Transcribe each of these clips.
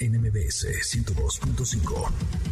NMBS 102.5.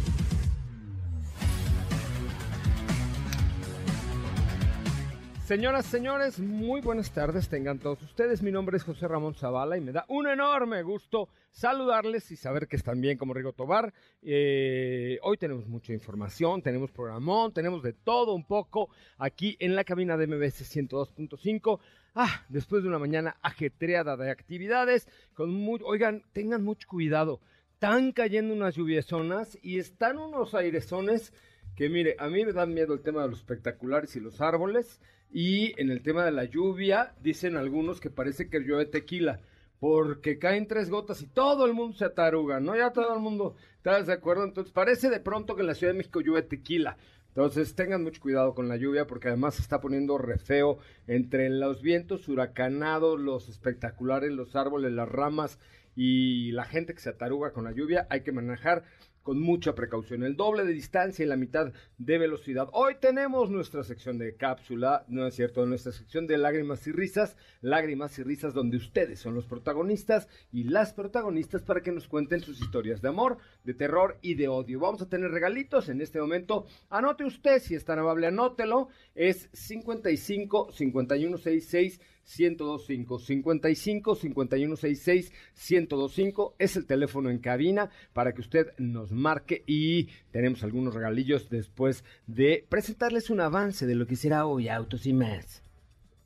Señoras, señores, muy buenas tardes tengan todos ustedes. Mi nombre es José Ramón Zavala y me da un enorme gusto saludarles y saber que están bien como Rigo Tobar. Eh, hoy tenemos mucha información, tenemos programón, tenemos de todo un poco aquí en la cabina de MBS 102.5. Ah, después de una mañana ajetreada de actividades, con oigan, tengan mucho cuidado. Están cayendo unas lluviesonas y están unos airesones que mire, a mí me dan miedo el tema de los espectaculares y los árboles y en el tema de la lluvia dicen algunos que parece que llueve tequila porque caen tres gotas y todo el mundo se ataruga, ¿no? Ya todo el mundo está de acuerdo, entonces parece de pronto que en la Ciudad de México llueve tequila. Entonces tengan mucho cuidado con la lluvia porque además se está poniendo re feo entre los vientos huracanados, los espectaculares, los árboles, las ramas y la gente que se ataruga con la lluvia. Hay que manejar con mucha precaución, el doble de distancia y la mitad de velocidad. Hoy tenemos nuestra sección de cápsula, no es cierto, nuestra sección de lágrimas y risas, lágrimas y risas donde ustedes son los protagonistas y las protagonistas para que nos cuenten sus historias de amor, de terror y de odio. Vamos a tener regalitos en este momento. Anote usted, si es tan amable, anótelo. Es 55 5166 1025 55 5166 1025 es el teléfono en cabina para que usted nos marque y tenemos algunos regalillos después de presentarles un avance de lo que será hoy Autos y más.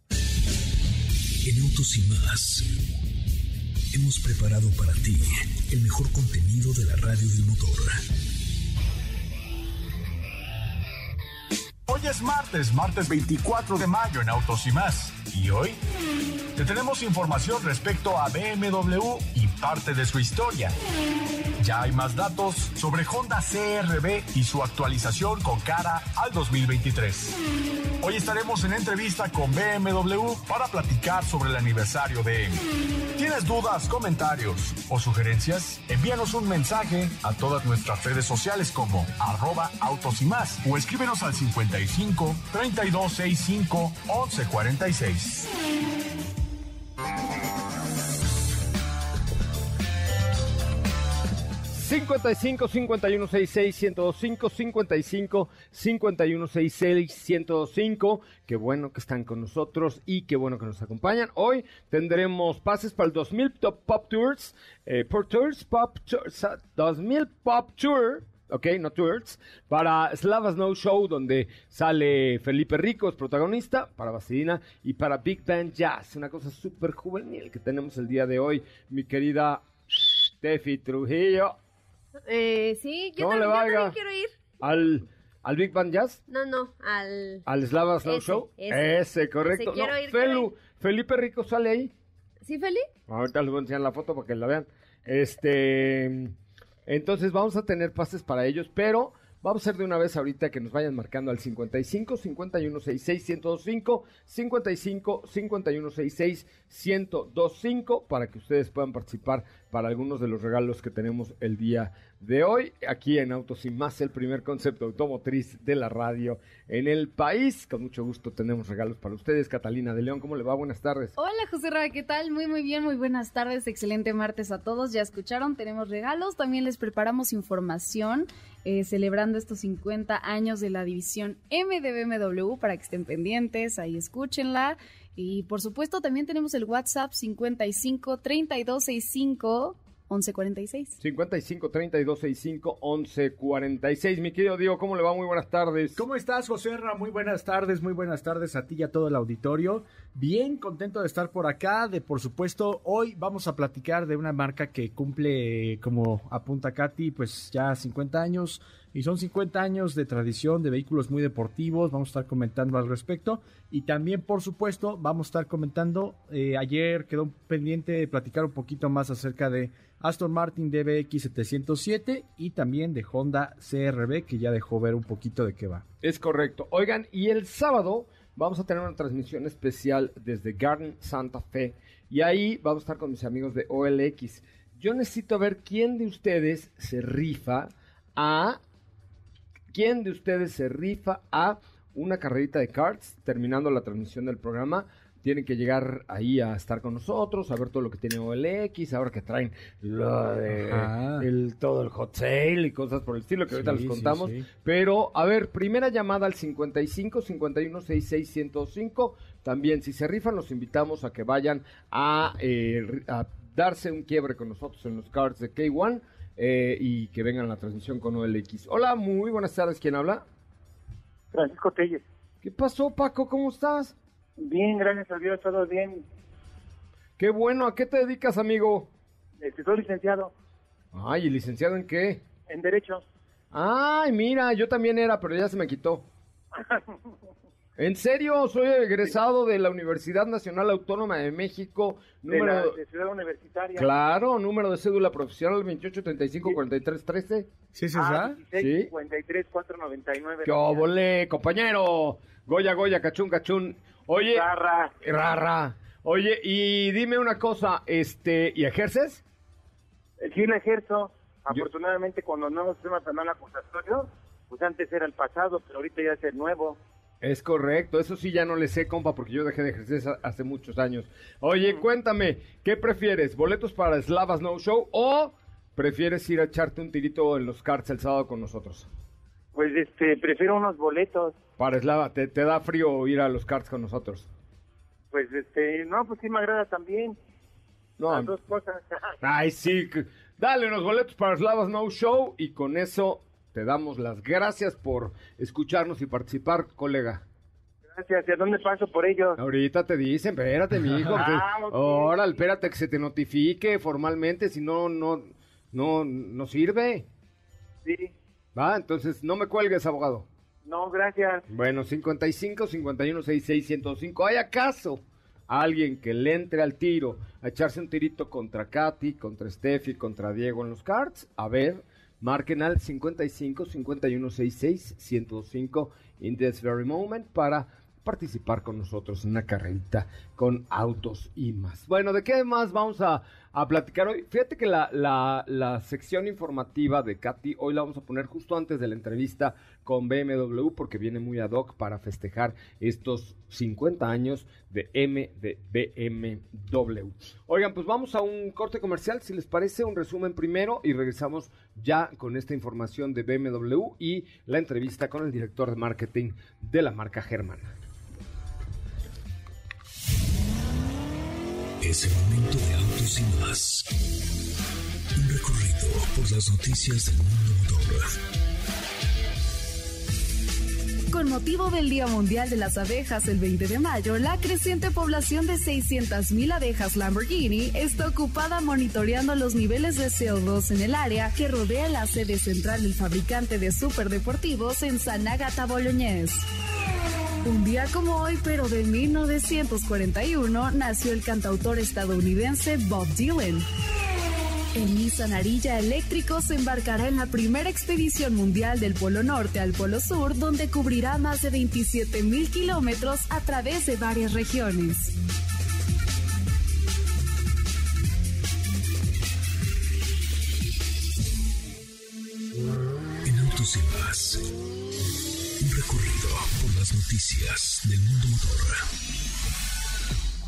En Autos y más hemos preparado para ti el mejor contenido de la radio del motor. Hoy es martes, martes 24 de mayo en Autos y más. Y hoy te tenemos información respecto a BMW y parte de su historia. Ya hay más datos sobre Honda CRB y su actualización con cara al 2023. Hoy estaremos en entrevista con BMW para platicar sobre el aniversario de ¿Tienes dudas, comentarios o sugerencias? Envíanos un mensaje a todas nuestras redes sociales como arroba autos y más o escríbenos al 55 3265 1146. 55 51 66 1025 55 51 66 1025 Qué bueno que están con nosotros y qué bueno que nos acompañan. Hoy tendremos pases para el 2000 Top Pop Tours, eh, por Tours Pop Tours, 2000 Pop Tour. Ok, no tours, para Slava Snow Show, donde sale Felipe Rico, es protagonista, para Vaselina y para Big Band Jazz, una cosa súper juvenil que tenemos el día de hoy, mi querida Steffi Trujillo. Eh, sí, yo, también, yo también quiero ir. ¿Al, ¿Al Big Band Jazz? No, no, al... ¿Al Slava Snow Show? Ese, correcto. Ese, quiero ir, Felu, Felipe Rico sale ahí. ¿Sí, Feli? Ahorita les voy a enseñar la foto para que la vean. Este... Entonces vamos a tener pases para ellos, pero vamos a hacer de una vez ahorita que nos vayan marcando al 55 51 66 1025 55 51 66 1025 para que ustedes puedan participar para algunos de los regalos que tenemos el día de hoy aquí en Autos y Más, el primer concepto automotriz de la radio en el país. Con mucho gusto tenemos regalos para ustedes. Catalina de León, ¿cómo le va? Buenas tardes. Hola José Ra, ¿qué tal? Muy muy bien, muy buenas tardes. Excelente martes a todos. Ya escucharon, tenemos regalos. También les preparamos información eh, celebrando estos 50 años de la división M de BMW para que estén pendientes, ahí escúchenla. Y por supuesto también tenemos el WhatsApp 55 3265 1146. 55 32 65 1146. Mi querido Diego, ¿cómo le va? Muy buenas tardes. ¿Cómo estás, José Ra? Muy buenas tardes, muy buenas tardes a ti y a todo el auditorio. Bien contento de estar por acá. De por supuesto, hoy vamos a platicar de una marca que cumple, como apunta Katy, pues ya 50 años. Y son 50 años de tradición de vehículos muy deportivos. Vamos a estar comentando al respecto. Y también, por supuesto, vamos a estar comentando. Eh, ayer quedó pendiente de platicar un poquito más acerca de Aston Martin DBX 707 y también de Honda CRB, que ya dejó ver un poquito de qué va. Es correcto. Oigan, y el sábado vamos a tener una transmisión especial desde Garden Santa Fe. Y ahí vamos a estar con mis amigos de OLX. Yo necesito ver quién de ustedes se rifa a ¿Quién de ustedes se rifa a una carrerita de karts terminando la transmisión del programa? Tienen que llegar ahí a estar con nosotros, a ver todo lo que tiene OLX, ahora que traen lo de el, todo el hot sale y cosas por el estilo que ahorita les contamos. Pero, a ver, primera llamada al 55 51 66 105. También, si se rifan, los invitamos a que vayan a, eh, a darse un quiebre con nosotros en los cards de K1 eh, y que vengan a la transmisión con OLX. Hola, muy buenas tardes. ¿Quién habla? Francisco Telles. ¿Qué pasó, Paco? ¿Cómo estás? Bien, gracias a Dios, todo bien. Qué bueno. ¿A qué te dedicas, amigo? Este, soy licenciado. Ay, ¿y licenciado en qué? En Derecho. Ay, mira, yo también era, pero ya se me quitó. En serio, soy egresado de la Universidad Nacional Autónoma de México, número de, Ciudad Universitaria. Claro, número de cédula profesional 28354313. ¿Sí es ah, sí. 499. ¡Qué obole, compañero! Goya, Goya, cachún, cachún. Oye, rara. Rara. Oye, y dime una cosa, este, ¿y ejerces? Eh, sí, lo ejerzo. Afortunadamente, cuando no nuevo sistema penal acusatorio, pues antes era el pasado, pero ahorita ya es el nuevo. Es correcto, eso sí ya no le sé, compa, porque yo dejé de ejercer hace muchos años. Oye, cuéntame, ¿qué prefieres? ¿Boletos para Slava Snow Show o prefieres ir a echarte un tirito en los karts el sábado con nosotros? Pues este, prefiero unos boletos. Para Slava, ¿te, da frío ir a los karts con nosotros? Pues este, no, pues sí me agrada también. No. Las dos cosas. Ay, sí. Dale unos boletos para Slava Snow Show y con eso te damos las gracias por escucharnos y participar, colega. Gracias. ¿Y a dónde paso por ellos? Ahorita te dicen, espérate, mi hijo. ah, Ahora, espérate que se te notifique formalmente, si no, no, no, no sirve. Sí. Va, entonces no me cuelgues, abogado. No, gracias. Bueno, 55 51 66 105. ¿Hay acaso alguien que le entre al tiro a echarse un tirito contra Katy, contra Steffi, contra Diego en los cards? A ver, Marquen al 55 51 66 105 in this very moment para participar con nosotros en una carrerita con autos y más. Bueno, ¿de qué más vamos a a platicar hoy. Fíjate que la, la, sección informativa de Katy hoy la vamos a poner justo antes de la entrevista con BMW porque viene muy ad hoc para festejar estos 50 años de M de BMW. Oigan, pues vamos a un corte comercial, si les parece, un resumen primero y regresamos ya con esta información de BMW y la entrevista con el director de marketing de la marca Germana. Es el momento de autos y más. Un recorrido por las noticias del mundo. Con motivo del Día Mundial de las Abejas el 20 de mayo, la creciente población de 600.000 abejas Lamborghini está ocupada monitoreando los niveles de CO2 en el área que rodea la sede central del fabricante de superdeportivos en San Agata Bolognese. Un día como hoy, pero de 1941, nació el cantautor estadounidense Bob Dylan. El Nissan Arilla eléctrico se embarcará en la primera expedición mundial del Polo Norte al Polo Sur, donde cubrirá más de 27 mil kilómetros a través de varias regiones. En Autos y Más, un recorrido las noticias del mundo motor.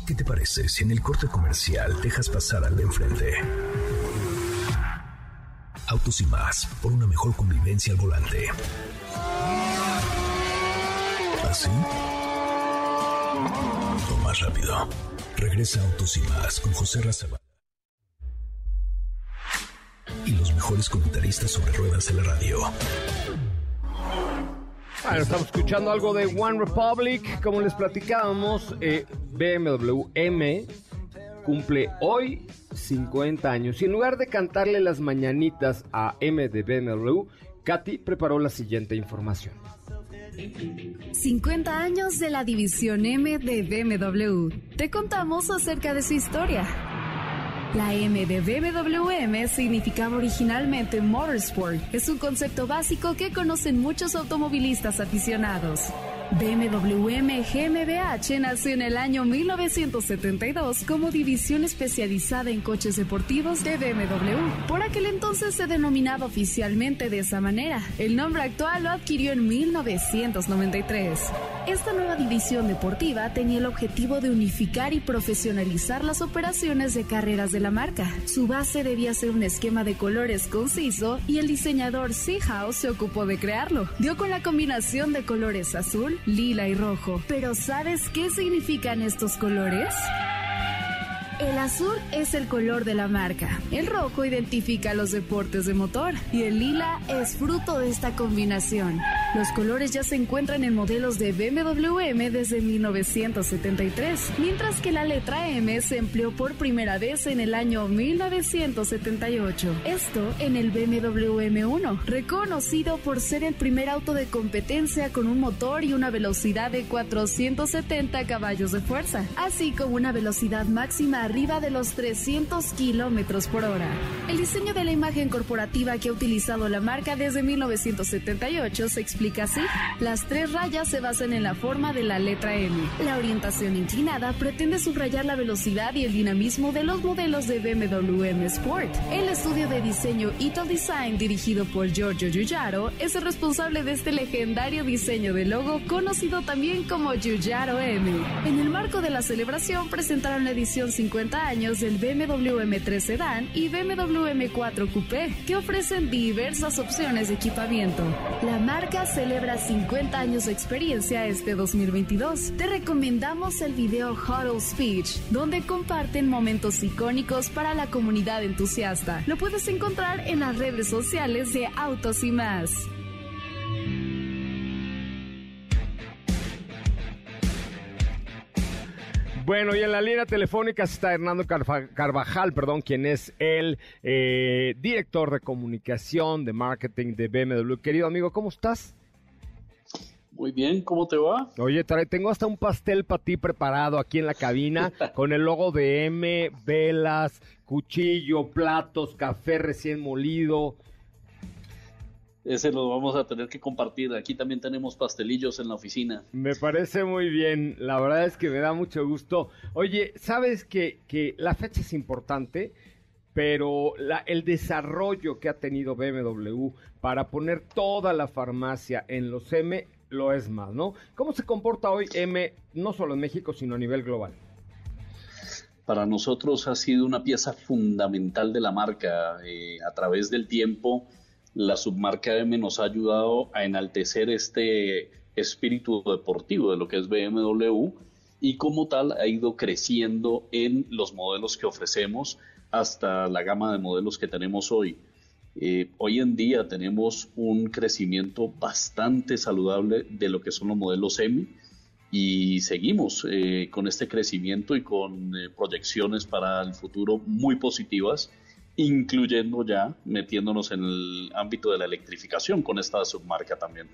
¿Qué te parece si en el corte comercial dejas pasar al de enfrente? Autos y más, por una mejor convivencia al volante. ¿Así? O más rápido. Regresa Autos y más con José Razabal. y los mejores comentaristas sobre ruedas en la radio. Bueno, estamos escuchando algo de One Republic. Como les platicábamos, eh, BMW M cumple hoy 50 años. Y en lugar de cantarle las mañanitas a M de BMW, Katy preparó la siguiente información. 50 años de la división M de BMW. Te contamos acerca de su historia. La M de BMW M significaba originalmente Motorsport. Es un concepto básico que conocen muchos automovilistas aficionados. BMW GmbH nació en el año 1972 como división especializada en coches deportivos de BMW. Por aquel entonces se denominaba oficialmente de esa manera. El nombre actual lo adquirió en 1993. Esta nueva división deportiva tenía el objetivo de unificar y profesionalizar las operaciones de carreras de la marca. Su base debía ser un esquema de colores conciso y el diseñador Seahouse se ocupó de crearlo. Dio con la combinación de colores azul, lila y rojo. Pero ¿sabes qué significan estos colores? El azul es el color de la marca, el rojo identifica los deportes de motor y el lila es fruto de esta combinación. Los colores ya se encuentran en modelos de BMW M desde 1973, mientras que la letra M se empleó por primera vez en el año 1978. Esto en el BMW M1, reconocido por ser el primer auto de competencia con un motor y una velocidad de 470 caballos de fuerza, así como una velocidad máxima arriba de los 300 kilómetros por hora. El diseño de la imagen corporativa que ha utilizado la marca desde 1978 se explica así. Las tres rayas se basan en la forma de la letra M. La orientación inclinada pretende subrayar la velocidad y el dinamismo de los modelos de BMW M Sport. El estudio de diseño Ito Design, dirigido por Giorgio Giugiaro, es el responsable de este legendario diseño de logo conocido también como Giugiaro M. En el marco de la celebración presentaron la edición 50 años del BMW M3 Sedan y BMW M4 Coupé, que ofrecen diversas opciones de equipamiento. La marca celebra 50 años de experiencia este 2022. Te recomendamos el video Huddle Speech, donde comparten momentos icónicos para la comunidad entusiasta. Lo puedes encontrar en las redes sociales de Autos y más. Bueno, y en la línea telefónica está Hernando Carvajal, perdón, quien es el eh, director de comunicación, de marketing de BMW. Querido amigo, ¿cómo estás? Muy bien, ¿cómo te va? Oye, tengo hasta un pastel para ti preparado aquí en la cabina con el logo de M, velas, cuchillo, platos, café recién molido ese lo vamos a tener que compartir. Aquí también tenemos pastelillos en la oficina. Me parece muy bien, la verdad es que me da mucho gusto. Oye, sabes que, que la fecha es importante, pero la, el desarrollo que ha tenido BMW para poner toda la farmacia en los M lo es más, ¿no? ¿Cómo se comporta hoy M, no solo en México, sino a nivel global? Para nosotros ha sido una pieza fundamental de la marca eh, a través del tiempo la submarca M nos ha ayudado a enaltecer este espíritu deportivo de lo que es BMW y como tal ha ido creciendo en los modelos que ofrecemos hasta la gama de modelos que tenemos hoy. Eh, hoy en día tenemos un crecimiento bastante saludable de lo que son los modelos M y seguimos eh, con este crecimiento y con eh, proyecciones para el futuro muy positivas incluyendo ya metiéndonos en el ámbito de la electrificación con esta submarca también.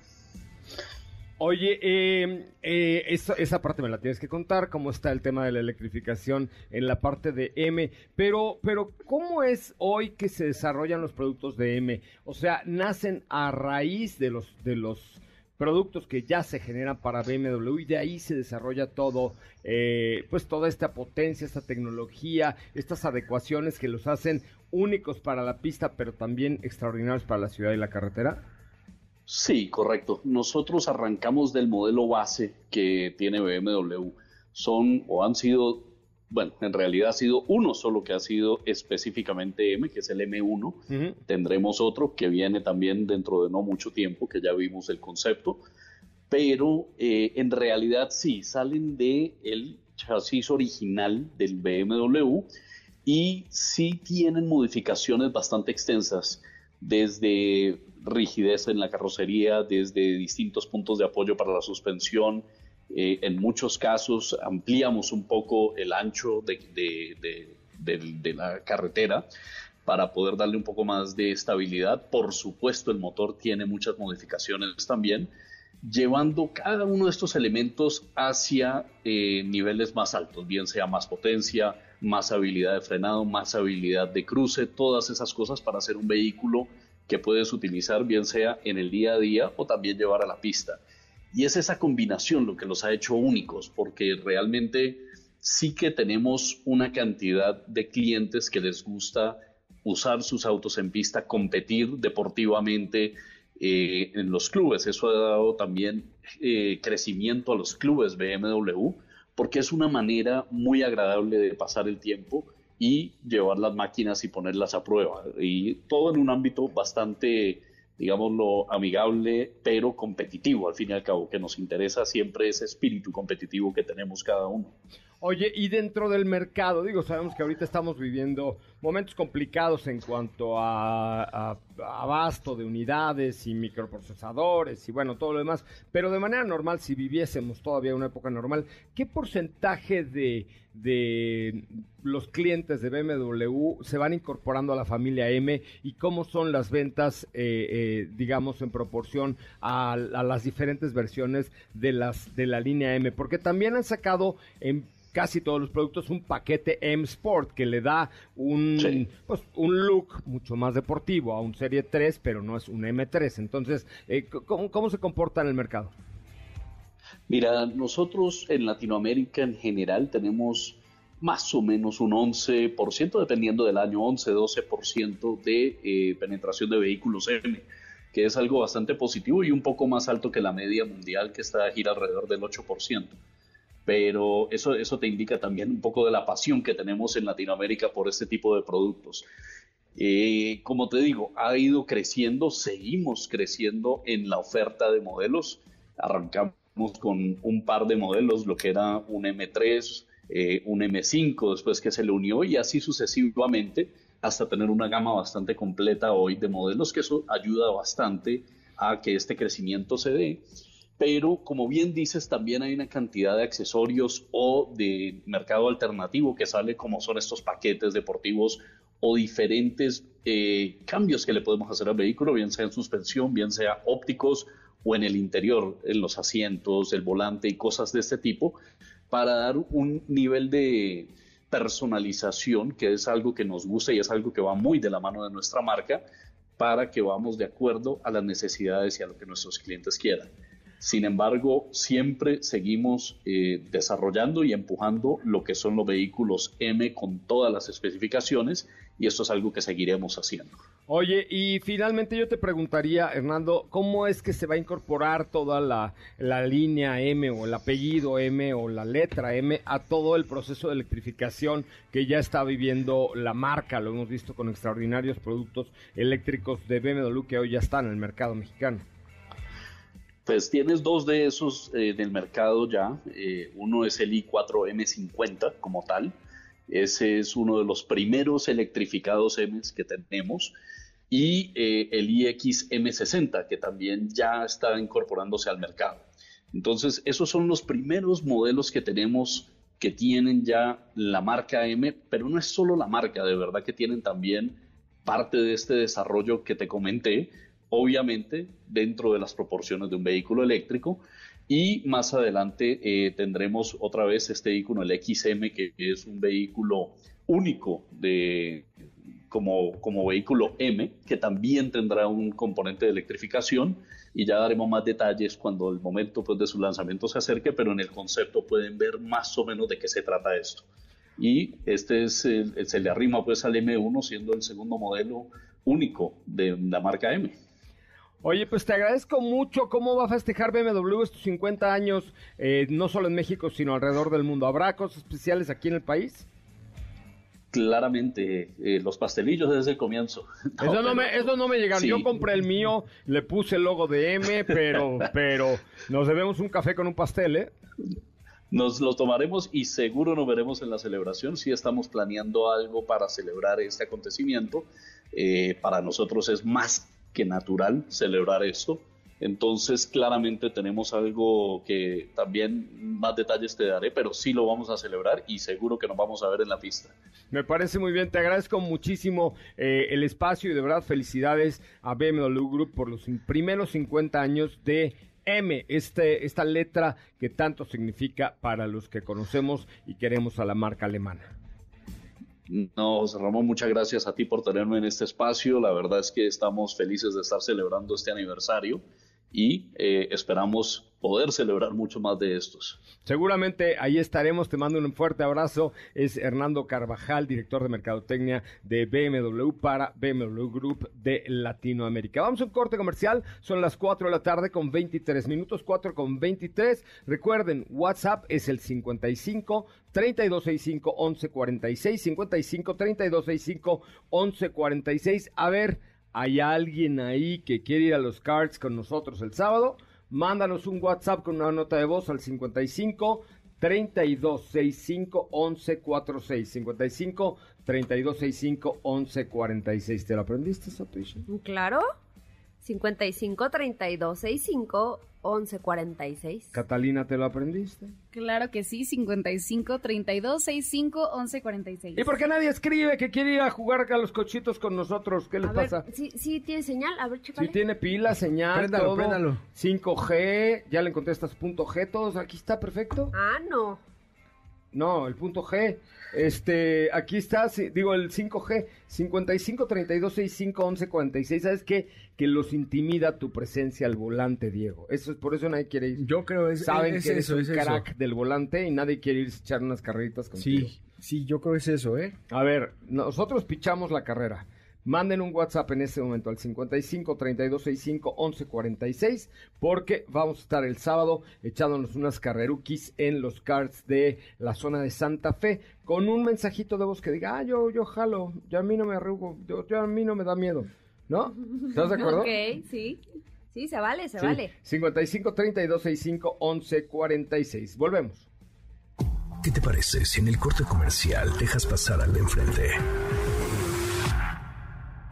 Oye, eh, eh, esa, parte me la tienes que contar, cómo está el tema de la electrificación en la parte de M, pero, pero ¿cómo es hoy que se desarrollan los productos de M? O sea, nacen a raíz de los, de los productos que ya se generan para BMW y de ahí se desarrolla todo, eh, pues toda esta potencia, esta tecnología, estas adecuaciones que los hacen únicos para la pista, pero también extraordinarios para la ciudad y la carretera? Sí, correcto. Nosotros arrancamos del modelo base que tiene BMW. Son o han sido bueno, en realidad ha sido uno solo que ha sido específicamente M, que es el M1. Tendremos otro que viene también dentro de no mucho tiempo, que ya vimos el concepto. Pero eh, en realidad sí, salen de el chasis original del BMW y sí tienen modificaciones bastante extensas, desde rigidez en la carrocería, desde distintos puntos de apoyo para la suspensión. Eh, en muchos casos ampliamos un poco el ancho de, de la carretera para poder darle un poco más de estabilidad. Por supuesto, el motor tiene muchas modificaciones también llevando cada uno de estos elementos hacia eh, niveles más altos, bien sea más potencia, más habilidad de frenado, más habilidad de cruce, todas esas cosas para hacer un vehículo que puedes utilizar bien sea en el día a día o también llevar a la pista. Y es esa combinación lo que los ha hecho únicos, porque realmente sí que tenemos una cantidad de clientes que les gusta usar sus autos en pista, competir deportivamente, eh, en los clubes. Eso ha dado también eh, crecimiento a los clubes BMW porque es una manera muy agradable de pasar el tiempo y llevar las máquinas y ponerlas a prueba. Y todo en un ámbito bastante, digámoslo, amigable, pero competitivo, al fin y al cabo, que nos interesa siempre ese espíritu competitivo que tenemos cada uno. Oye, y dentro del mercado, digo, sabemos que ahorita estamos viviendo momentos complicados en cuanto a, abasto de unidades y microprocesadores y bueno, todo lo demás, pero de manera normal, si viviésemos todavía una época normal, ¿qué porcentaje de, de los clientes de BMW se van incorporando a la familia M y cómo son las ventas, eh, eh, digamos, en proporción a, a, las diferentes versiones de, las, de la línea M? Porque también han sacado en casi todos los productos un paquete M Sport que le da un, pues, un look mucho más deportivo a un Serie 3, pero no es un M3. Entonces, eh, ¿cómo, ¿cómo se comporta en el mercado? Mira, nosotros en Latinoamérica en general tenemos más o menos un 11%, dependiendo del año, 11-12% de eh, penetración de vehículos M, que es algo bastante positivo y un poco más alto que la media mundial que está a gira alrededor del 8% pero eso, eso te indica también un poco de la pasión que tenemos en Latinoamérica por este tipo de productos. Eh, como te digo, ha ido creciendo, seguimos creciendo en la oferta de modelos. Arrancamos con un par de modelos, lo que era un M3, eh, un M5, después que se le unió y así sucesivamente hasta tener una gama bastante completa hoy de modelos, que eso ayuda bastante a que este crecimiento se dé pero como bien dices, también hay una cantidad de accesorios o de mercado alternativo que sale como son estos paquetes deportivos o diferentes eh, cambios que le podemos hacer al vehículo, bien sea en suspensión, bien sea ópticos o en el interior, en los asientos, el volante y cosas de este tipo, para dar un nivel de personalización, que es algo que nos gusta y es algo que va muy de la mano de nuestra marca, para que vamos de acuerdo a las necesidades y a lo que nuestros clientes quieran. Sin embargo, siempre seguimos eh, desarrollando y empujando lo que son los vehículos M con todas las especificaciones y esto es algo que seguiremos haciendo. Oye, y finalmente yo te preguntaría, Hernando, ¿cómo es que se va a incorporar toda la, la, línea M o el apellido M o la letra M a todo el proceso de electrificación que ya está viviendo la marca? Lo hemos visto con extraordinarios productos eléctricos de BMW que hoy ya están en el mercado mexicano. Pues tienes dos de esos en el mercado ya. Eh, uno es el i4M50 como tal. Ese es uno de los primeros electrificados M que tenemos. Y eh, el iX-M60 que también ya está incorporándose al mercado. Entonces, esos son los primeros modelos que tenemos que tienen ya la marca M, pero no es solo la marca, de verdad que tienen también parte de este desarrollo que te comenté, obviamente dentro de las proporciones de un vehículo eléctrico. Y más adelante eh, tendremos otra vez este vehículo, el XM, que es un vehículo único de, como, como vehículo M, que también tendrá un componente de electrificación y ya daremos más detalles cuando el momento pues, de su lanzamiento se acerque, pero en el concepto pueden ver más o menos de qué se trata esto. Y este es el, se le arrima pues al M1 siendo el segundo modelo único de la marca M. Oye, pues te agradezco mucho. ¿Cómo va a festejar BMW estos 50 años, eh, no solo en México, sino alrededor del mundo? ¿Habrá cosas especiales aquí en el país? Claramente, eh, los pastelillos desde el comienzo. eso, no me, eso no me llegaron. Yo compré el mío, le puse el logo de M, pero, pero nos debemos un café con un pastel, ¿eh? Nos lo tomaremos y seguro nos veremos en la celebración. Si estamos planeando algo para celebrar este acontecimiento, eh, para nosotros es más que natural celebrar esto. Entonces, claramente tenemos algo que también más detalles te daré, pero sí lo vamos a celebrar y seguro que nos vamos a ver en la pista. Me parece muy bien, te agradezco muchísimo eh, el espacio y de verdad felicidades a BMW Group por los primeros 50 años de M, este, esta letra que tanto significa para los que conocemos y queremos a la marca alemana. No, Ramón, muchas gracias a ti por tenerme en este espacio. La verdad es que estamos felices de estar celebrando este aniversario y eh, esperamos poder celebrar mucho más de estos. Seguramente ahí estaremos, te mando un fuerte abrazo, es Hernando Carvajal, director de Mercadotecnia de BMW para BMW Group de Latinoamérica. Vamos a un corte comercial, son las 4 de la tarde con 23 minutos, 4 con 23. Recuerden, WhatsApp es el 55 3265 1146, 55 3265 1146. A ver, ¿hay alguien ahí que quiere ir a los cards con nosotros el sábado? Mándanos un WhatsApp con una nota de voz al 55 3265 1146. 55 3265 1146. ¿Te lo aprendiste, Satoshi? Claro. 55 3265 1146. Catalina, ¿te lo aprendiste? Claro que sí, 55 32 65 11 46. ¿Y por qué nadie escribe que quiere ir a jugar a los cochitos con nosotros? ¿Qué les a pasa? Ver, ¿sí, tiene señal? A ver, chécale. Sí tiene pila, señal, préndalo, todo. Préndalo. 5G, ya le contestas punto G, todos aquí está perfecto. Ah, no. No, el punto G. Este, aquí está, digo, el 5G, 55 32 65 11 46. ¿Sabes qué? Que los intimida tu presencia al volante, Diego. Eso es por eso nadie quiere ir. Yo creo es, Saben es que eres eso, un es crack eso. del volante y nadie quiere irse a echar unas carreritas contigo. Sí, sí, yo creo es eso, ¿eh? A ver, nosotros pichamos la carrera. Manden un WhatsApp en este momento al 55 32 65 11 46 porque vamos a estar el sábado echándonos unas carrerukis en los cards de la zona de Santa Fe con un mensajito de voz que diga, ah, yo, yo jalo, ya a mí no me arrugo, yo, yo a mí no me da miedo, ¿no? ¿Estás de acuerdo? Ok, sí. Sí, se vale, se Sí. vale. 55 32 65 11 46. Volvemos. ¿Qué te parece si en el corte comercial dejas pasar al de enfrente?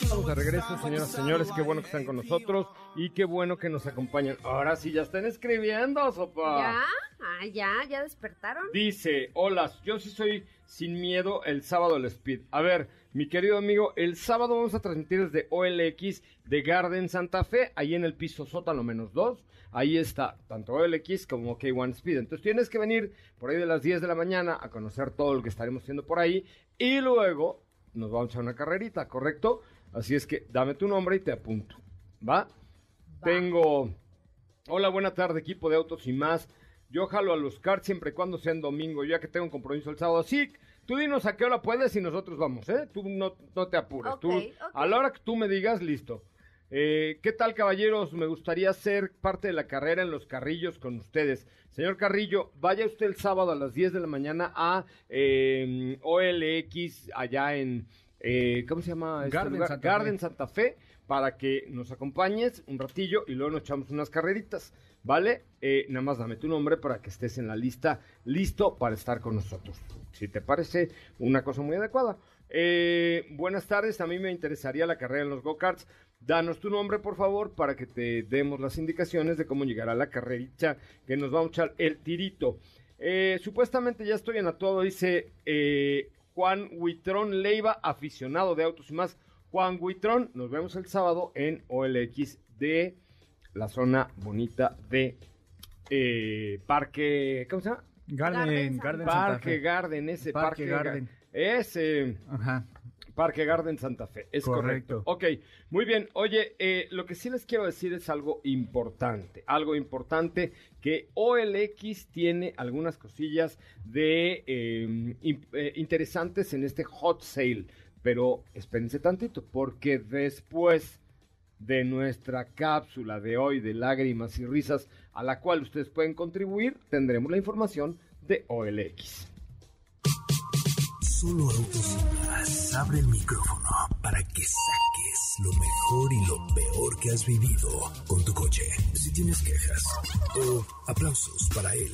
Estamos de regreso, señoras y señores. Qué bueno que están con nosotros y qué bueno que nos acompañan. Ahora sí, ya están escribiendo, sopa. ¿Ya? Ah, ya, ya despertaron. Dice, hola, yo sí soy sin miedo el sábado del Speed. A ver, mi querido amigo, el sábado vamos a transmitir desde OLX de Garden Santa Fe, ahí en el piso sótano menos dos. Ahí está tanto OLX como K1 Speed. Entonces tienes que venir por ahí de las 10 de la mañana a conocer todo lo que estaremos haciendo por ahí y luego nos vamos a una carrerita, ¿correcto? Así es que dame tu nombre y te apunto. ¿Va? Tengo. Hola, buena tarde, equipo de autos y más. Yo jalo a los siempre y cuando sean domingo, ya que tengo un compromiso el sábado. Sí, tú dinos a qué hora puedes y nosotros vamos, ¿eh? Tú no, no te apures. Tú. A la hora que tú me digas, listo. Eh, ¿Qué tal, caballeros? Me gustaría ser parte de la carrera en los carrillos con ustedes. Señor Carrillo, vaya usted el sábado a las 10 de la mañana a eh, OLX allá en, eh, ¿cómo se llama? este Garden lugar? Santa Fe. Garden Santa Fe para que nos acompañes un ratillo y luego nos echamos unas carreritas, ¿vale? Eh, nada más dame tu nombre para que estés en la lista listo para estar con nosotros. Si te parece una cosa muy adecuada. Eh, buenas tardes, a mí me interesaría la carrera en los go-karts. Danos tu nombre, por favor, para que te demos las indicaciones de cómo llegar a la carrerita que nos va a echar el tirito. Eh, supuestamente ya estoy en a todo, dice Juan Huitrón Leiva, aficionado de autos y más. Juan Huitrón, nos vemos el sábado en OLX de la zona bonita de eh, Parque, ¿cómo se llama? Garden, Garden Garden Santa Parque Fe. Garden, ese Parque Parque, Garden. Garden. Ese Ajá. Parque Garden Santa Fe, es correcto. Correcto. Ok, muy bien. Oye, eh, lo que sí les quiero decir es algo importante, algo importante que OLX tiene algunas cosillas de eh, in- eh, interesantes en este hot sale, pero espérense tantito, porque después de nuestra cápsula de hoy de lágrimas y risas, a la cual ustedes pueden contribuir, tendremos la información de OLX. Solo Autos y Más abre el micrófono para que saques lo mejor y lo peor que has vivido con tu coche. Si tienes quejas o aplausos para él,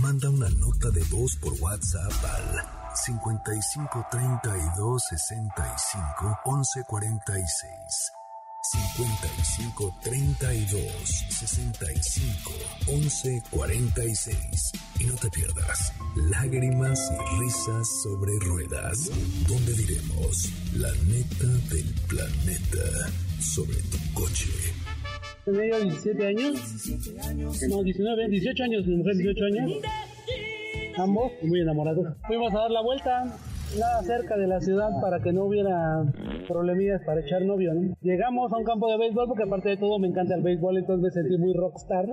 manda una nota de voz por WhatsApp al 55 32 65 11 46. 55 32 65 11 46 y no te pierdas lágrimas y risas sobre ruedas donde diremos la neta del planeta sobre tu coche. Tenía 17 años no 19 18 años mi mujer 18 años. Ambos muy enamorados. Fuimos a dar la vuelta nada cerca de la ciudad para que no hubiera problemillas para echar novio, ¿no? Llegamos a un campo de béisbol porque aparte de todo me encanta el béisbol, entonces me sentí muy rockstar.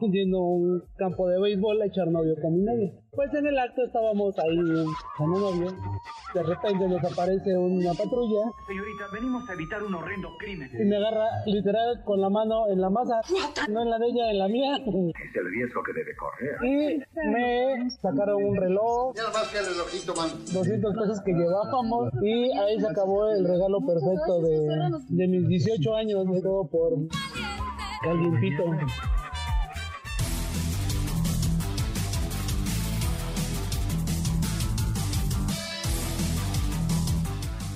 Yendo a un campo de béisbol a echar novio con mi novia. Pues en el acto estábamos ahí con un novio. De repente nos aparece una patrulla. Señorita, venimos a evitar un horrendo crimen. Y me agarra literal con la mano en la masa. No en la de ella, en la mía. Es el riesgo que debe correr. Y me sacaron un reloj. Ya más que el relojito, man. 200 pesos que llevábamos. Y ahí se acabó el regalo perfecto de, de mis 18 años. De todo por calientito.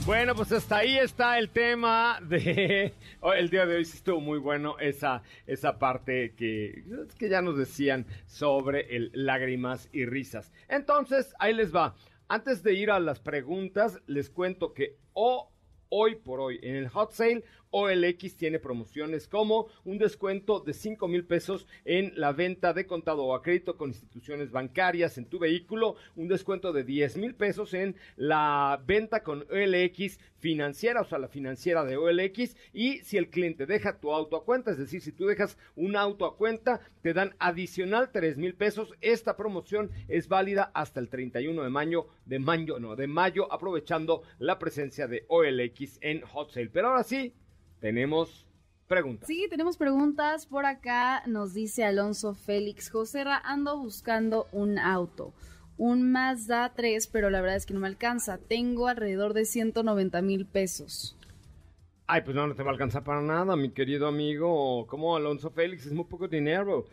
Bueno, pues hasta ahí está el tema de... oh, el día de hoy sí estuvo muy bueno esa, esa parte que, que ya nos decían sobre el lágrimas y risas. Entonces, ahí les va. Antes de ir a las preguntas, les cuento que o hoy por hoy en el hot sale OLX tiene promociones como un descuento de 5 mil pesos en la venta de contado o a crédito con instituciones bancarias en tu vehículo, un descuento de 10 mil pesos en la venta con OLX financiera, o sea, la financiera de OLX, y si el cliente deja tu auto a cuenta, es decir, si tú dejas un auto a cuenta, te dan adicional 3 mil pesos. Esta promoción es válida hasta el 31 de mayo, de mayo, no, de mayo, aprovechando la presencia de OLX en Hot Sale. Pero ahora sí, tenemos preguntas. Sí, tenemos preguntas. Por acá nos dice Alonso Félix Joserra, ando buscando un auto. Un Mazda 3, pero la verdad es que no me alcanza. Tengo alrededor de 190 mil pesos. Ay, pues no, no te va a alcanzar para nada, mi querido amigo. Como Alonso Félix, es muy poco dinero.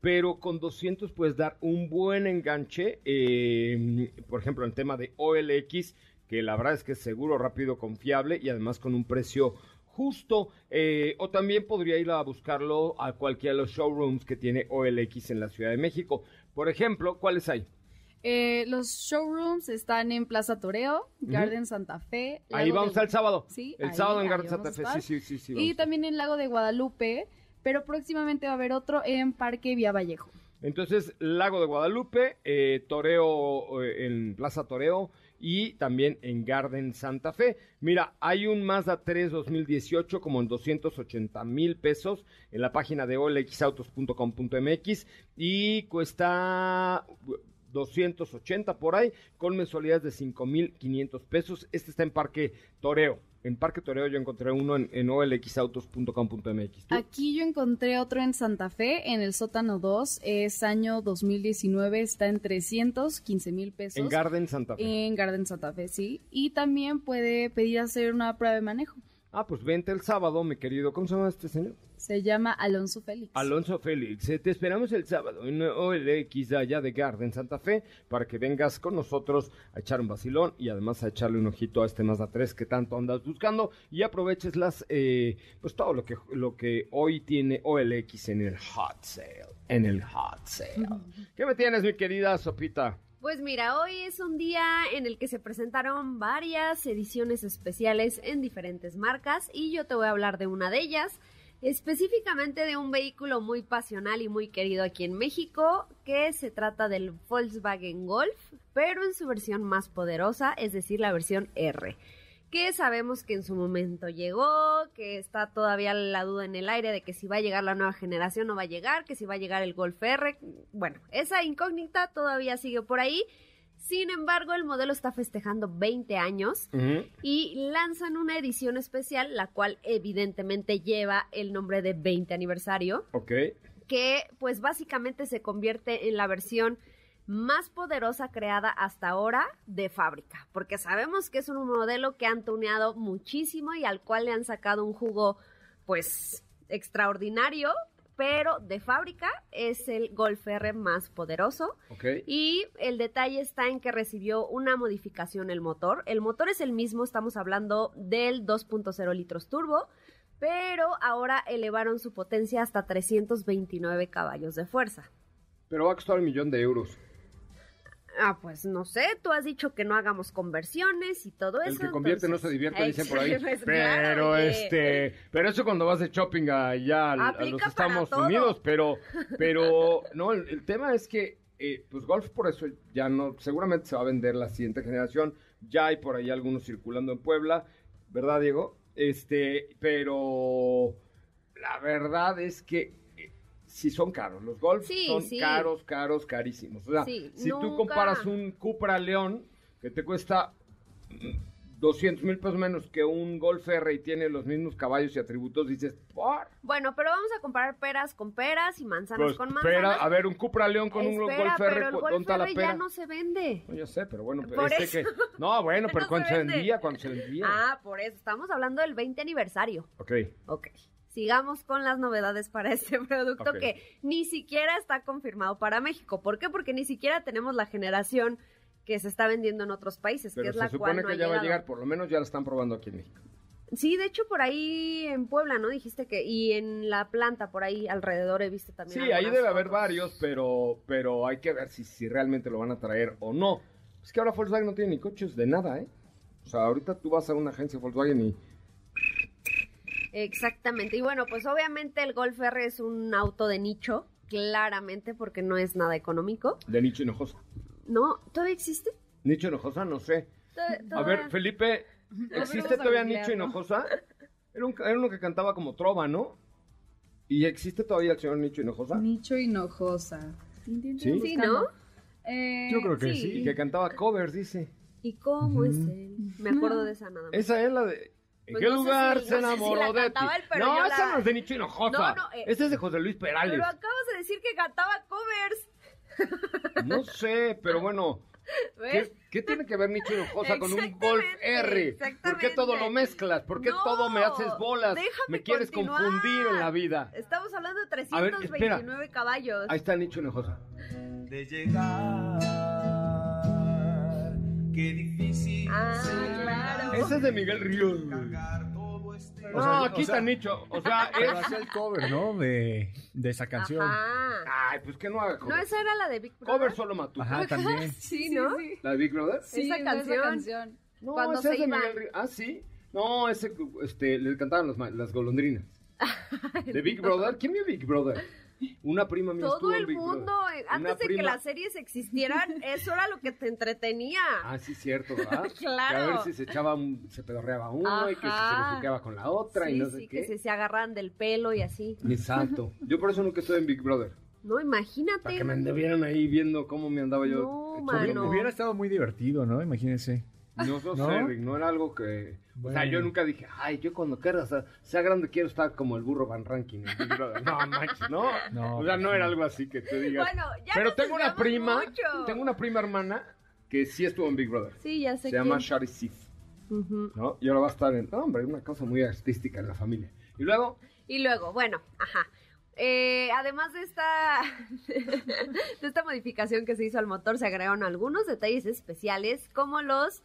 Pero con 200 puedes dar un buen enganche. eh, por ejemplo, en tema de OLX, que la verdad es que es seguro, rápido, confiable y además con un precio justo. eh, o también podría ir a buscarlo a cualquiera de los showrooms que tiene OLX en la Ciudad de México. Por ejemplo, ¿cuáles hay? Eh, los showrooms están en Plaza Toreo, Garden Santa Fe. Ahí vamos de- al sábado. Sí, El ahí- sábado en Garden Santa Fe. Sí, sí, sí, sí. y también en Lago de Guadalupe, pero próximamente va a haber otro en Parque Vía Vallejo. Entonces, Lago de Guadalupe, eh, Toreo eh, en Plaza Toreo y también en Garden Santa Fe. Mira, hay un Mazda 3 2018 como en 280 mil pesos en la página de olxautos.com.mx y cuesta 280 por ahí con mensualidades de 5 mil 500 pesos. Este está en Parque Toreo. En Parque Toreo yo encontré uno en, en olxautos.com.mx. Aquí yo encontré otro en Santa Fe, en el sótano 2, es año 2019, está en 315 mil pesos. En Garden Santa Fe. En Garden Santa Fe, sí. Y también puede pedir hacer una prueba de manejo. Ah, pues vente el sábado, mi querido. ¿Cómo se llama este señor? Se llama Alonso Félix. Alonso Félix, eh, te esperamos el sábado en OLX allá de Garden Santa Fe para que vengas con nosotros a echar un vacilón y además a echarle un ojito a este Mazda 3 que tanto andas buscando y aproveches las, eh, pues todo lo que, lo que hoy tiene OLX en el hot sale, en el hot sale. ¿Qué me tienes, mi querida Sopita? Pues mira, hoy es un día en el que se presentaron varias ediciones especiales en diferentes marcas y yo te voy a hablar de una de ellas, específicamente de un vehículo muy pasional y muy querido aquí en México, que se trata del Volkswagen Golf, pero en su versión más poderosa, es decir, la versión R que sabemos que en su momento llegó, que está todavía la duda en el aire de que si va a llegar la nueva generación o va a llegar, que si va a llegar el Golf R. Bueno, esa incógnita todavía sigue por ahí. Sin embargo, el modelo está festejando 20 años y lanzan una edición especial, la cual evidentemente lleva el nombre de 20 aniversario, Ok. que pues básicamente se convierte en la versión más poderosa creada hasta ahora de fábrica, porque sabemos que es un modelo que han tuneado muchísimo y al cual le han sacado un jugo pues extraordinario, pero de fábrica es el Golf R más poderoso. Y el detalle está en que recibió una modificación el motor. El motor es el mismo, estamos hablando del 2.0 litros turbo, pero ahora elevaron su potencia hasta 329 caballos de fuerza. Pero va a costar un millón de euros. Ah, pues no sé, tú has dicho que no hagamos conversiones y todo eso. El que convierte no se divierte, dicen por ahí. Pues, Pero claro, este, pero eso cuando vas de shopping allá al- a, los Estados. Unidos, pero, pero no, el, el tema es que, eh, pues Golf por eso ya no, seguramente se va a vender la siguiente generación. Ya hay por ahí algunos circulando en Puebla, ¿verdad, Diego? Este, pero la verdad es que sí son caros. Los Golf Sí, son sí. caros, caros, carísimos. O sea, Sí, si tú nunca- comparas un Cupra León que te cuesta 200 mil pesos menos que un Golf R y tiene los mismos caballos y atributos, dices, ¿por? Bueno, pero vamos a comparar peras con peras y manzanas Pues, con manzanas. pera, a ver, un Cupra León con un Espera, Golf R, pero el ¿cu- Golf ¿dónde está la R pera? ya no se vende. No, ya sé, pero bueno, pero este que... No, bueno, pero No cuando se se vendía, cuando se vendía. Ah, por eso. Estamos hablando del 20 aniversario. Ok. Ok. Sigamos con las novedades para este producto que ni siquiera está confirmado para México. ¿Por qué? Porque ni siquiera tenemos la generación que se está vendiendo en otros países, Pero que es se la supone cual no que ha ya va a llegar, por lo menos ya la están probando aquí en México. Sí, de hecho por ahí en Puebla, ¿no? Dijiste que y en la planta por ahí alrededor he visto también. Sí, ahí debe haber varios, pero, pero hay que ver si, si realmente lo van a traer o no. Es que ahora Volkswagen no tiene ni coches de nada, ¿eh? O sea, ahorita tú vas a una agencia Volkswagen y... Exactamente. Y bueno, pues obviamente el Golf R es un auto de nicho, claramente, porque no es nada económico. De Nicho Hinojosa. ¿No? ¿Todavía existe? Nicho Hinojosa, no sé. A ver, Felipe, ¿existe todavía Nicho ¿no? Hinojosa? Era, un, era uno que cantaba como trova, ¿no? ¿Y existe todavía el señor Nicho Hinojosa? Nicho Hinojosa. Sí. Sí. ¿no? Eh, Yo creo que sí. Y que cantaba covers, dice. ¿Y cómo es él? Me acuerdo de esa nada más. Esa es la de... ¿En Pues qué no sé lugar si- se no sé si enamoró de ti? no, esa la- no es de Nicho Hinojosa. No, no, eh, Esa es de José Luis Perales. Pero acabas de decir que cantaba covers. No sé, pero bueno. ¿Qué, qué tiene que ver Nicho Hinojosa con un Golf R? ¿Por qué todo lo mezclas? ¿Por qué No, todo me haces bolas? déjame Me quieres continuar. confundir en la vida. Estamos hablando de A ver, espera. 329 caballos. Ahí está Nicho Hinojosa. de llegar. Qué difícil Ah, claro. Esa es de Miguel Ríos. No, O sea, aquí o sea- está Nicho. O sea, es... el cover, ¿no? De, de esa canción. Ajá. Ay, pues que no haga No, cover. esa era la de Big Brother. Cover solo Matú. Ajá, también. Sí, ¿no? ¿La de Big Brother? Sí, Esa es canción. canción. No, Cuando esa se es de. Miguel Ríos. Ah, sí. No, ese, este, le cantaban las, ma- las golondrinas. ¿De Big Brother? ¿Quién vio Big Brother? Una prima mía Todo el Big mundo, Brother. eh, antes Una de que las series existieran, eso era lo que te entretenía. Ah, sí, cierto, ¿verdad? Claro. Que a ver si se echaba, un- se pedorreaba uno y que si se besuqueaba con la otra y sí, no sé sí, qué. que se, se agarran del pelo y así. Exacto. Yo por eso nunca estuve en Big Brother. No, imagínate. Para que me anduvieran ahí viendo cómo me andaba yo. Mano. no. Hubiera estado muy divertido, ¿no? Imagínense. No, no, ¿No? sé, Rick, no era algo que... O sea, yo nunca dije, ay, yo cuando quiera, o sea, sea grande quiero estar como el burro Van Ranking en Big Brother. No, manches, no. No, o sea, no pues era algo así que te digas. Bueno, ya Pero tengo una prima, mucho. tengo una prima hermana que sí estuvo en Big Brother. Sí, ya sé Se llama. Shari Sif. ¿no? Y ahora va a estar en... No, hombre, una cosa muy artística en la familia. Y luego, Y luego, bueno, ajá. Eh, además de esta, de esta modificación que se hizo al motor, se agregaron algunos detalles especiales, como los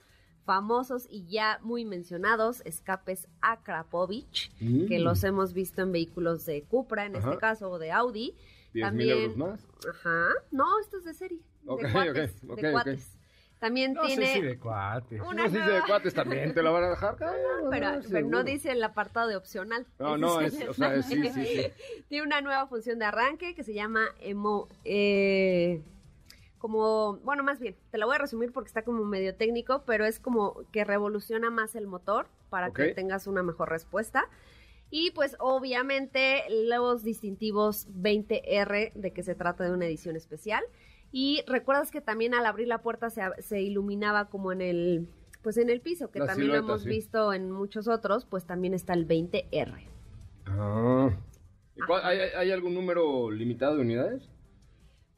famosos y ya muy mencionados escapes Akrapovich, Mm. que los hemos visto en vehículos de Cupra, en Ajá. este caso, o de Audi. 10 mil euros más. Ajá. No, esto es de serie. Ok, de cuates. ok, ok, de cuates. También No tiene. sé si de cuates. Una no sé si de cuates también te la van a dejar. pero, pero no dice el apartado de opcional. No, no, es, o sea, detalle. sí, sí, sí. Tiene una nueva función de arranque que se llama emo, eh, como, bueno, más bien, te la voy a resumir porque está como medio técnico, pero es como que revoluciona más el motor para que tengas una mejor respuesta. Y pues obviamente los distintivos 20R de que se trata de una edición especial. Y recuerdas que también al abrir la puerta se, se iluminaba como en el, pues en el piso, que La también lo hemos sí. visto en muchos otros, pues también está el 20R. Ah. ¿Y cuál- ¿Hay, hay- hay algún número limitado de unidades?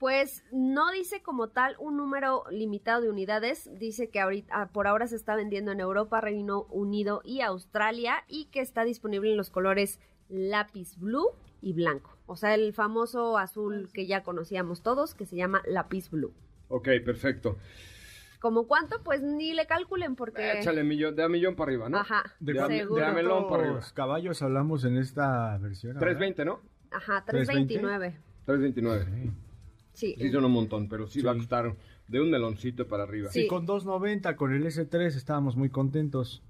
Pues no dice como tal un número limitado de unidades, dice que ahorita ah, por ahora se está vendiendo en Europa, Reino Unido y Australia y que está disponible en los colores lápiz blue y blanco. O sea, el famoso azul que ya conocíamos todos, que se llama lápiz blue. Ok, perfecto. ¿Como cuánto? Pues ni le calculen porque... Échale millón, de a millón para arriba, ¿no? Ajá, ¿De, De a- seguro. de a melón para arriba. caballos hablamos en esta versión? ahora? 320, ¿no? Ajá, 320. 329. 329. Sí. Sí, son un montón, pero sí, va a costar de un meloncito para arriba. Sí, con 290, con el S3 estábamos muy contentos.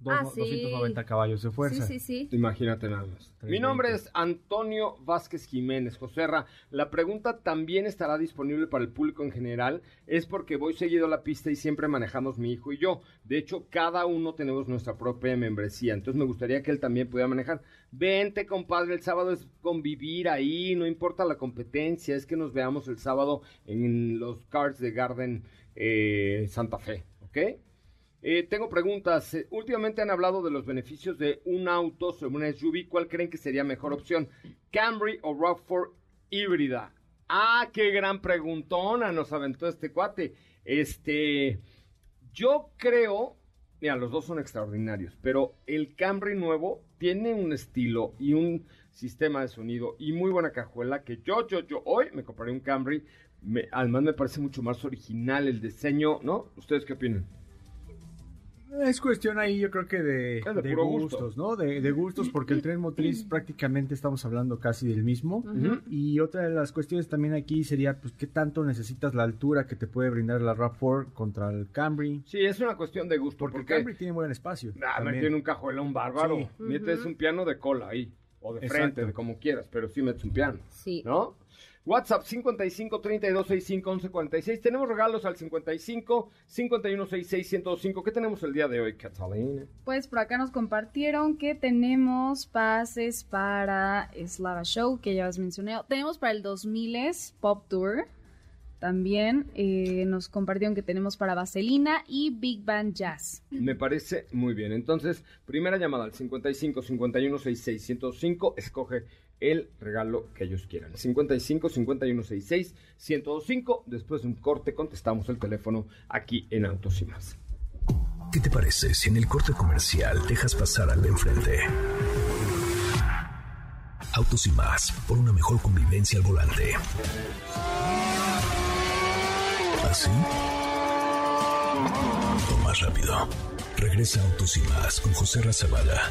Dos- Ah, sí. 290 caballos de fuerza. Sí, sí, sí. Imagínate nada más. Mi 320. nombre es Antonio Vázquez Jiménez. Joserra, la pregunta también estará disponible para el público en general. Es porque voy seguido a la pista y siempre manejamos mi hijo y yo. De hecho, cada uno tenemos nuestra propia membresía. Entonces me gustaría que él también pudiera manejar. Vente, compadre, el sábado es convivir ahí. No importa la competencia. Es que nos veamos el sábado en los cards de Garden eh, Santa Fe. ¿Ok? Eh, tengo preguntas. Eh, últimamente han hablado de los beneficios de un auto sobre una SUV. ¿Cuál creen que sería mejor opción? ¿Camry o RAV4 híbrida? Ah, qué gran preguntona nos aventó este cuate. Este, yo creo, mira, los dos son extraordinarios, pero el Camry nuevo tiene un estilo y un sistema de sonido y muy buena cajuela que yo, yo, yo hoy me compraré un Camry. Me- además me parece mucho más original el diseño, ¿no? ¿Ustedes qué opinan? Es cuestión ahí, yo creo que de, Es de de puro gusto. gustos, ¿no? De, de gustos, porque el tren motriz prácticamente estamos hablando casi del mismo. Y otra de las cuestiones también aquí sería, pues, ¿qué tanto necesitas la altura que te puede brindar la RAV4 contra el Camry? Sí, es una cuestión de gusto. Porque el Camry tiene buen espacio. Ah, tiene un cajuelón bárbaro. Sí. Metes un piano de cola ahí. O de Exacto. frente, de como quieras, pero sí metes un piano. Sí. ¿No? WhatsApp 55 32 65 11 46. Tenemos regalos al 55 51 66 105. ¿Qué tenemos el día de hoy, Catalina? Pues por acá nos compartieron que tenemos pases para Slava Show, que ya has mencionado. Tenemos para el 2000 Pop Tour. También eh, nos compartieron que tenemos para Vaselina y Big Band Jazz. Me parece muy bien. Entonces, primera llamada al 55 51 66 105. Escoge el regalo que ellos quieran. 55 51 66 105. Después de un corte, contestamos el teléfono aquí en Autos y. ¿Qué te parece si en el corte comercial dejas pasar al de enfrente? Autos y por una mejor convivencia al volante. ¿Así? O más rápido. Regresa Autos y más con José Razabala.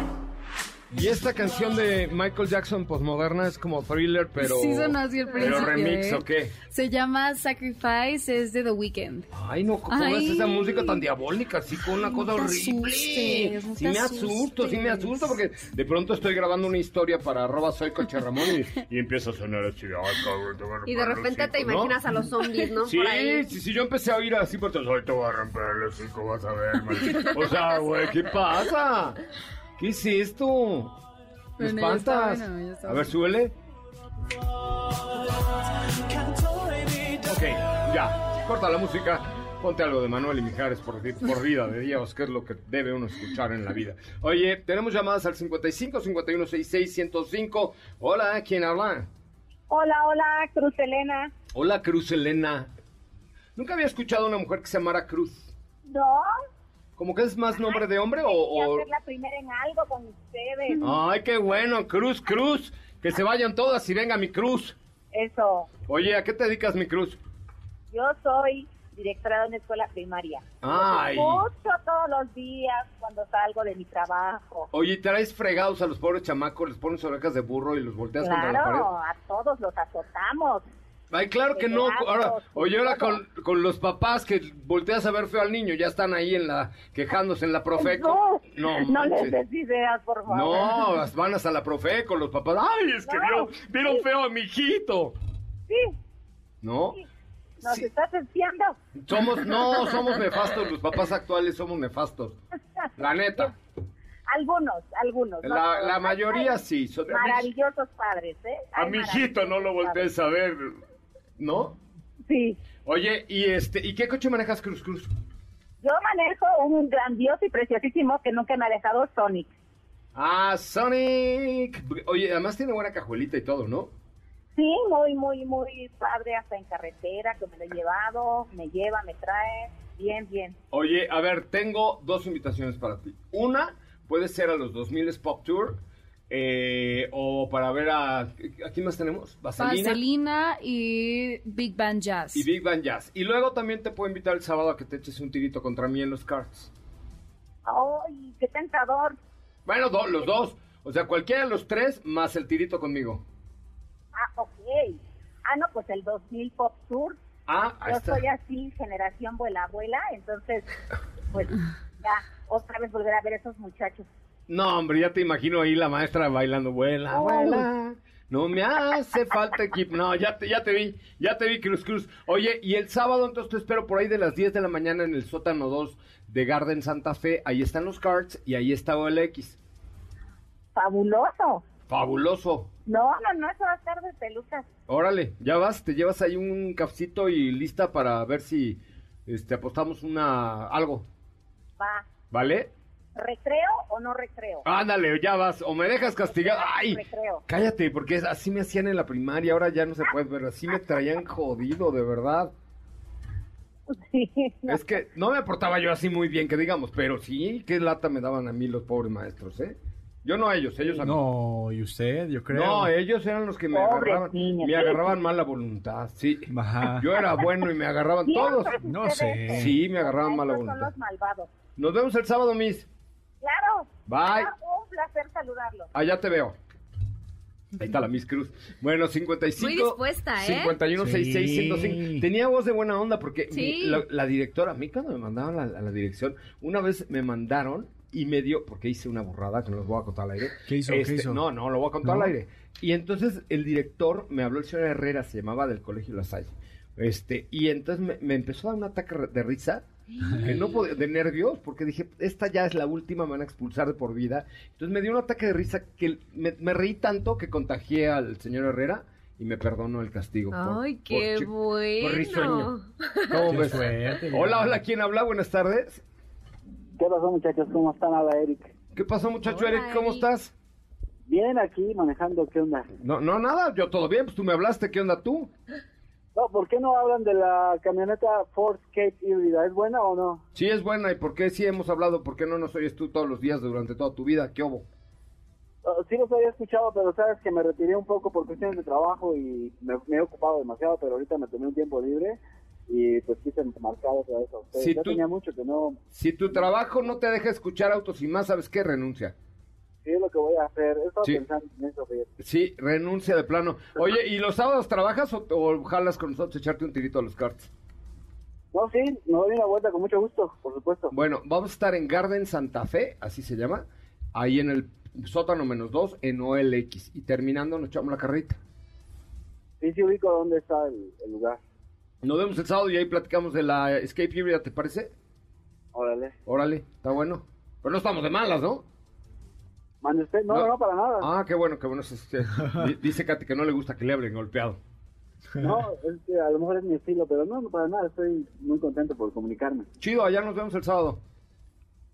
Y esta canción de Michael Jackson postmoderna es como thriller, pero. Sí sonó así ¿Pero principio, remix ¿eh? o qué? Se llama Sacrifice, es de The Weeknd. Ay, no, ¿cómo Ay. es esa música tan diabólica? Así con una cosa No te horrible. asustes, no sí me asusto, sí me asustes. asusto, porque de pronto estoy grabando una historia para arroba soy coche Ramón y, y empieza a sonar así. ay, Y de el repente te imaginas a los zombies, ¿no? Sí, Por ahí. sí, sí, yo empecé a oír así, pues hoy te voy a romper el hocico, vas a ver, man". O sea, güey, ¿qué pasa? ¿Qué es esto? ¿Me Bueno, espantas? bueno, ya está a ver, súbele. Ok, ya, corta la música. Ponte algo de Manuel y Mijares por, por vida de Dios, que es lo que debe uno escuchar en la vida. Oye, tenemos llamadas al 55 51 66 105. Hola, ¿quién habla? Hola, hola, Cruz Elena. Hola, Cruz Elena. Nunca había escuchado a una mujer que se llamara Cruz. No, ¿Como que es más nombre de hombre o...? o- ser la primera en algo con ustedes. Ay, qué bueno, Cruz, Cruz. Que se vayan todas y venga mi Cruz. Eso, Oye, ¿a qué te dedicas, mi Cruz? yo soy directora de una escuela primaria. Ay. Mucho todos los días cuando salgo de mi trabajo. Oye, ¿traes fregados a los pobres chamacos, les pones orejas de burro y los volteas contra la pared? Claro, a todos los azotamos. Ay, claro que no. Ahora, oye, ahora con, con los papás que volteas a ver feo al niño, ya están ahí en la quejándose en la Profeco. No, no les manches. des ideas, por favor. No, van hasta la Profeco, los papás. Ay, es que No. vieron, vieron feo a mi hijito. Sí, ¿No? nos estás espiando. Somos, no, somos nefastos, los papás actuales somos nefastos. La neta. Algunos, algunos. no La, mayoría sí. Maravillosos padres, ¿eh? A mi hijito no lo voltees a ver, ¿no? Sí. Oye, ¿y este y qué coche manejas, Cruz Cruz? Yo manejo un grandioso y preciosísimo que nunca me ha dejado Sonic. Ah, Sonic. Oye, además tiene buena cajuelita y todo, ¿no? Sí, muy, muy, muy padre hasta en carretera, que me lo he llevado, me lleva, me trae, bien, bien. Oye, a ver, tengo dos invitaciones para ti. Una puede ser a los 2000 Pop Tour eh, o para ver a... ¿A quién más tenemos? Vaselina. Vaselina y Big Band Jazz. Y Big Band Jazz. Y luego también te puedo invitar el sábado a que te eches un tirito contra mí en los cards. ¡Ay, qué tentador! Bueno, do- los dos. O sea, cualquiera de los tres más el tirito conmigo. Ah, ok. Ah, no, pues el 2000 Pop Tour. Ah, ahí Yo está. soy así, generación vuela abuela, entonces, pues ya, otra vez volver a ver a esos muchachos. No, hombre, ya te imagino ahí la maestra bailando, vuela, vuela. No me hace falta equipo. No, ya te, ya te vi, ya te vi, Cruz Cruz. Oye, y el sábado entonces te espero por ahí de las 10 de la mañana en el sótano 2 de Garden Santa Fe. Ahí están los cards y ahí está OLX. Fabuloso. Fabuloso. No, no, no, eso va a estar de pelucas. Órale, ya vas, te llevas ahí un cafecito y lista para ver si este apostamos una algo, Va. ¿vale? ¿Recreo o no recreo? Ándale, ya vas, o me dejas castigado. Ay, Recreo. cállate, porque así me hacían en la primaria, ahora ya no se puede ver, así me traían jodido, de verdad. Es que no me portaba yo así muy bien, que digamos, pero sí, qué lata me daban a mí los pobres maestros, ¿eh? Yo no a ellos, ellos a mí. No, y usted, yo creo. No, ellos eran los que me Pobres agarraban, niños, me sí. agarraban mala voluntad, sí. Ajá. Yo era bueno y me agarraban todos. No sé. Sí, me agarraban mala Esos son voluntad. los malvados. Nos vemos el sábado, Miss. Claro. Bye. Ah, Un placer saludarlos. Allá te veo. Ahí está la Miss Cruz. Bueno, 55. Muy dispuesta, ¿eh? 51 66 105. Tenía voz de buena onda porque Sí. mi- la, la directora, a mí cuando me mandaban a, a la dirección, una vez me mandaron y me dio, porque hice una burrada que no les voy a contar al aire. ¿Qué hizo? ¿Qué Este, hizo? No, no, lo voy a contar ¿No? al aire. Y entonces el director me habló, el señor Herrera, se llamaba del Colegio La Salle. Este, y entonces me, me empezó a dar un ataque de risa, que no podía, de nervios, porque dije, esta ya es la última, me van a expulsar de por vida. Entonces me dio un ataque de risa que me, me reí tanto que contagié al señor Herrera y me perdonó el castigo. Ay, por qué bueno. por risueño. ¿Cómo Qué ves? suerte, Hola, hola, ¿quién habla? Buenas tardes. ¿Qué pasó, muchachos? ¿Cómo están? Habla Eric. ¿Qué pasó, muchacho Hola, Eric? ¿Cómo Eric. estás? Bien, aquí manejando. ¿Qué onda? No, no, nada, yo todo bien, pues tú me hablaste, ¿qué onda tú? No, ¿por qué no hablan de la camioneta Ford Escape híbrida? ¿Es buena o no? Sí, es buena, ¿y por qué sí hemos hablado? ¿Por qué no nos oyes tú todos los días durante toda tu vida? ¿Qué hubo? Uh, sí los había escuchado, pero sabes que me retiré un poco por cuestiones de trabajo y me, me he ocupado demasiado, pero ahorita me tomé un tiempo libre y pues quise marcar otra vez a ustedes. Sí, ya tú- tenía mucho que no... Si tu trabajo no te deja escuchar autos y más, ¿sabes qué? Renuncia. Que voy a hacer. He estado Sí. pensando en eso, fíjate. Sí, renuncia de plano. Oye, ¿y los sábados trabajas o, o jalas con nosotros echarte un tirito a los carts? No, sí, me doy una vuelta con mucho gusto, por supuesto. Bueno, vamos a estar en Garden Santa Fe, así se llama, ahí en el sótano menos dos, en OLX. Y terminando nos echamos la carrita. Sí, sí ubico dónde está el, el lugar. Nos vemos el sábado y ahí platicamos de la Escape Hybrid, ¿te parece? Órale. Órale, está bueno. Pero no estamos de malas, ¿no? ¿Mande usted? No, no, no, para nada. Ah, qué bueno, qué bueno. es Dice Katy que no le gusta que le hablen golpeado. No, es que a lo mejor es mi estilo, pero no, no para nada. Estoy muy contento por comunicarme. Chido, allá nos vemos el sábado.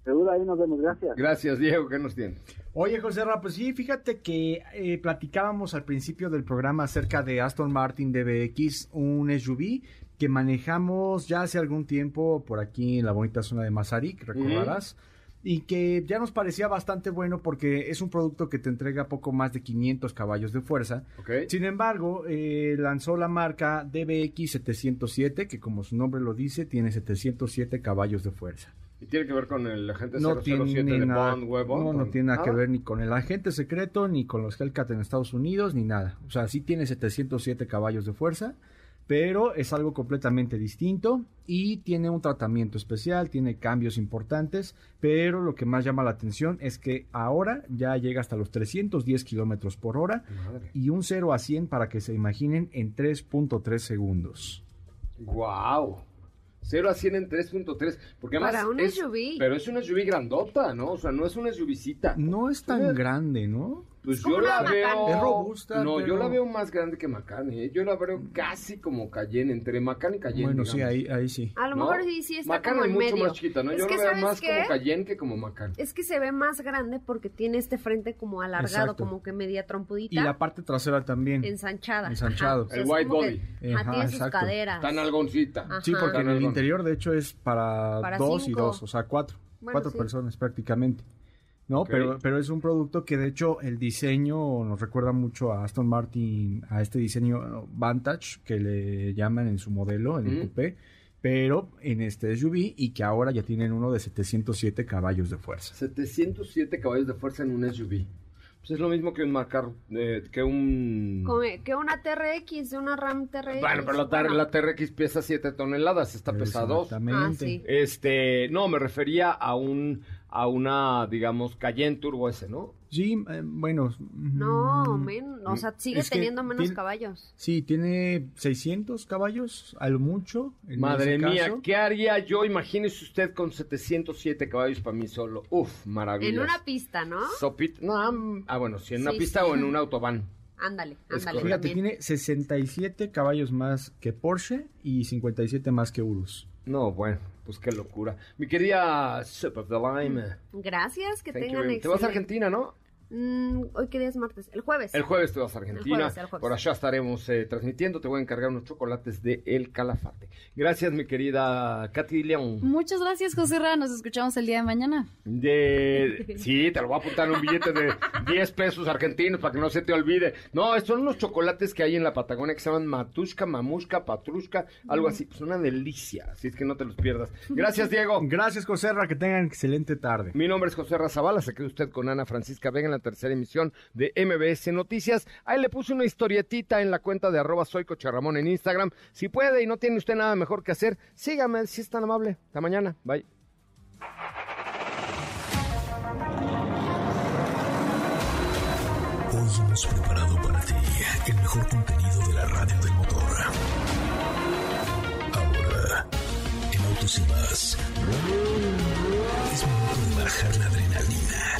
Seguro ahí nos vemos, gracias. Gracias, Diego, ¿qué nos tienes? Oye, José Ra, pues sí, fíjate que eh, platicábamos al principio del programa acerca de Aston Martin DBX, un SUV que manejamos ya hace algún tiempo por aquí en la bonita zona de Mazarik, recordarás. Y que ya nos parecía bastante bueno porque es un producto que te entrega poco más de 500 caballos de fuerza. Sin embargo, eh, lanzó la marca DBX 707, que como su nombre lo dice, tiene 707 caballos de fuerza. ¿Y tiene que ver con el agente No 007 tiene, de nada, Bond, no, no ¿Con tiene nada que ver ni con el agente secreto, ni con los Hellcat en Estados Unidos, ni nada. O sea, sí tiene 707 caballos de fuerza, pero es algo completamente distinto y tiene un tratamiento especial, tiene cambios importantes, pero lo que más llama la atención es que ahora ya llega hasta los 310 kilómetros por hora Madre. y un 0 a 100 para que se imaginen en 3.3 segundos. Wow. 0 a 100 en 3.3. Porque además Para un es- SUV. Pero es una SUV grandota, ¿no? O sea, no es una SUVcita. No es tan grande, ¿no? Pues yo la veo. Es robusta, No, yo la veo más grande que Macan, ¿eh? Yo la veo casi como Cayenne, entre Macan y Cayenne. Bueno, sí, ahí, ahí sí. A lo ¿No? mejor sí, sí está Macan como es en mucho medio. más chiquita, ¿no? Es Yo la veo ¿sabes más qué? como Cayenne que como Macan. Es que se ve más grande porque tiene este frente como alargado, Exacto. como que media trompudita. Y la parte trasera también. ensanchada. Ensanchado. Ajá. O sea, El white que, body. ajá, Ajá, tiene sus exacto. caderas. Tan algoncita. Ajá. Sí, porque en el algón. interior, de hecho, es para, Para dos cinco. y dos, o sea, cuatro. Bueno, cuatro sí. personas prácticamente. No, pero, pero es un producto que de hecho el diseño nos recuerda mucho a Aston Martin, a este diseño Vantage que le llaman en su modelo, en el coupé, pero en este SUV y que ahora ya tienen uno de 707 caballos de fuerza. 707 caballos de fuerza en un SUV. Pues es lo mismo que un Macar, eh, que un... Que una TRX, una RAM TRX. Bueno, pero la, TR Bueno, la TRX pesa 7 toneladas, está pesado. Exactamente. Ah, sí. Este, no, me refería a un, a una, digamos, Cayenne Turbo S, ¿no? Sí, eh, bueno. No, mm, men, o sea, sigue teniendo menos tiene- caballos. Sí, tiene 600 caballos, a lo mucho. en Madre ese mía, caso. ¿qué haría yo? Imagínese usted con 707 caballos para mí solo. Uf, maravilla. En una pista, ¿no? Sopit, no, ah, bueno, si en una Sí, pista sí. o en un autobahn. Ándale, ándale. Fíjate, también. tiene 67 caballos más que Porsche y 57 más que Urus. No, bueno, pues qué locura. Mi querida Super of the Lime. Gracias, que thank you tengan much. Te vas a Argentina, ¿no? Mm, Hoy qué día es martes, el jueves. El jueves te vas a Argentina. El jueves, el jueves. Por allá estaremos eh, transmitiendo. Te voy a encargar unos chocolates de El Calafate. Gracias, mi querida Katy León. Muchas gracias, José Ra. Nos escuchamos el día de mañana. De... Sí, te lo voy a apuntar en un billete de 10 pesos argentinos para que no se te olvide. No, estos son unos chocolates que hay en la Patagonia que se llaman Matushka, Mamushka, Patrushka, algo así. Pues una delicia, así es que no te los pierdas. Gracias, Diego. Gracias, Joserra, que tengan excelente tarde. Mi nombre es José Razabala, se queda usted con Ana Francisca Vega en tercera emisión de MBS Noticias. Ahí le puse una historietita en la cuenta de arroba soy Ramón en Instagram. Si puede y no tiene usted nada mejor que hacer, sígame si es tan amable. Hasta mañana. Bye. Hoy hemos preparado para ti el mejor contenido de la radio del motor. Ahora, en Autos y más, es momento de bajar la adrenalina,